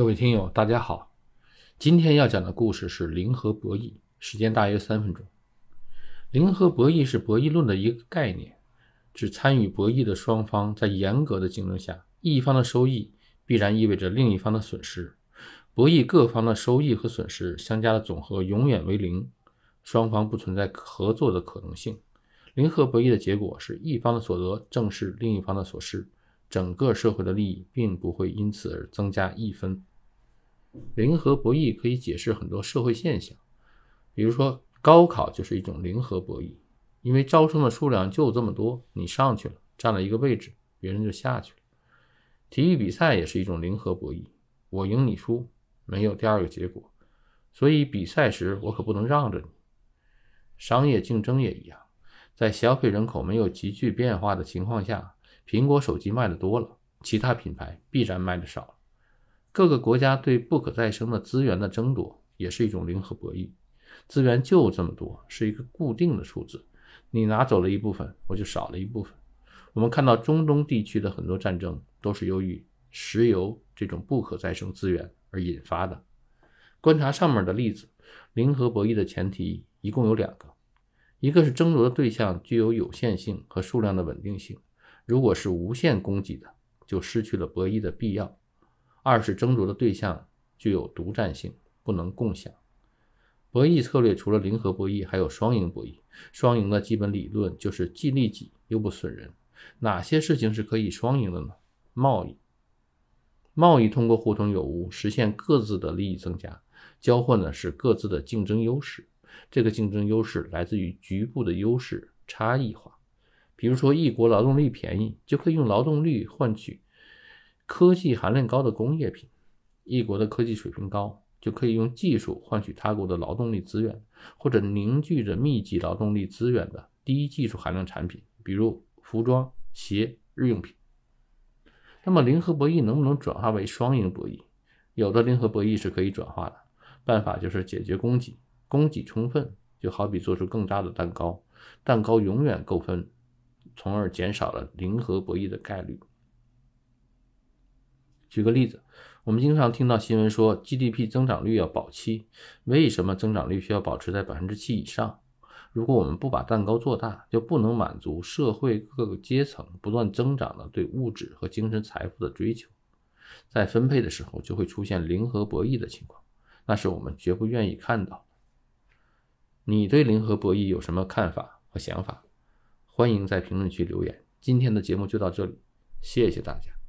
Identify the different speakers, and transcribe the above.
Speaker 1: 各位听友，大家好。今天要讲的故事是零和博弈，时间大约三分钟。零和博弈是博弈论的一个概念，指参与博弈的双方在严格的竞争下，一方的收益必然意味着另一方的损失。博弈各方的收益和损失相加的总和永远为零，双方不存在合作的可能性。零和博弈的结果是一方的所得正是另一方的所失。整个社会的利益并不会因此而增加一分。零和博弈可以解释很多社会现象，比如说高考就是一种零和博弈，因为招生的数量就这么多，你上去了，占了一个位置，别人就下去了。体育比赛也是一种零和博弈，我赢你输，没有第二个结果，所以比赛时我可不能让着你。商业竞争也一样，在消费人口没有急剧变化的情况下。苹果手机卖的多了，其他品牌必然卖的少了。各个国家对不可再生的资源的争夺也是一种零和博弈。资源就这么多，是一个固定的数字，你拿走了一部分，我就少了一部分。我们看到中东地区的很多战争都是由于石油这种不可再生资源而引发的。观察上面的例子，零和博弈的前提一共有两个，一个是争夺的对象具有有限性和数量的稳定性。如果是无限供给的，就失去了博弈的必要。二是争夺的对象具有独占性，不能共享。博弈策略除了零和博弈，还有双赢博弈。双赢的基本理论就是既利己又不损人。哪些事情是可以双赢的呢？贸易，贸易通过互通有无实现各自的利益增加，交换的是各自的竞争优势。这个竞争优势来自于局部的优势差异化。比如说，一国劳动力便宜，就可以用劳动力换取科技含量高的工业品；一国的科技水平高，就可以用技术换取他国的劳动力资源，或者凝聚着密集劳动力资源的低技术含量产品，比如服装、鞋、日用品。那么，零和博弈能不能转化为双赢博弈？有的零和博弈是可以转化的，办法就是解决供给，供给充分，就好比做出更大的蛋糕，蛋糕永远够分。从而减少了零和博弈的概率。举个例子，我们经常听到新闻说 GDP 增长率要保七，为什么增长率需要保持在百分之七以上？如果我们不把蛋糕做大，就不能满足社会各个阶层不断增长的对物质和精神财富的追求，在分配的时候就会出现零和博弈的情况，那是我们绝不愿意看到。你对零和博弈有什么看法和想法？欢迎在评论区留言。今天的节目就到这里，谢谢大家。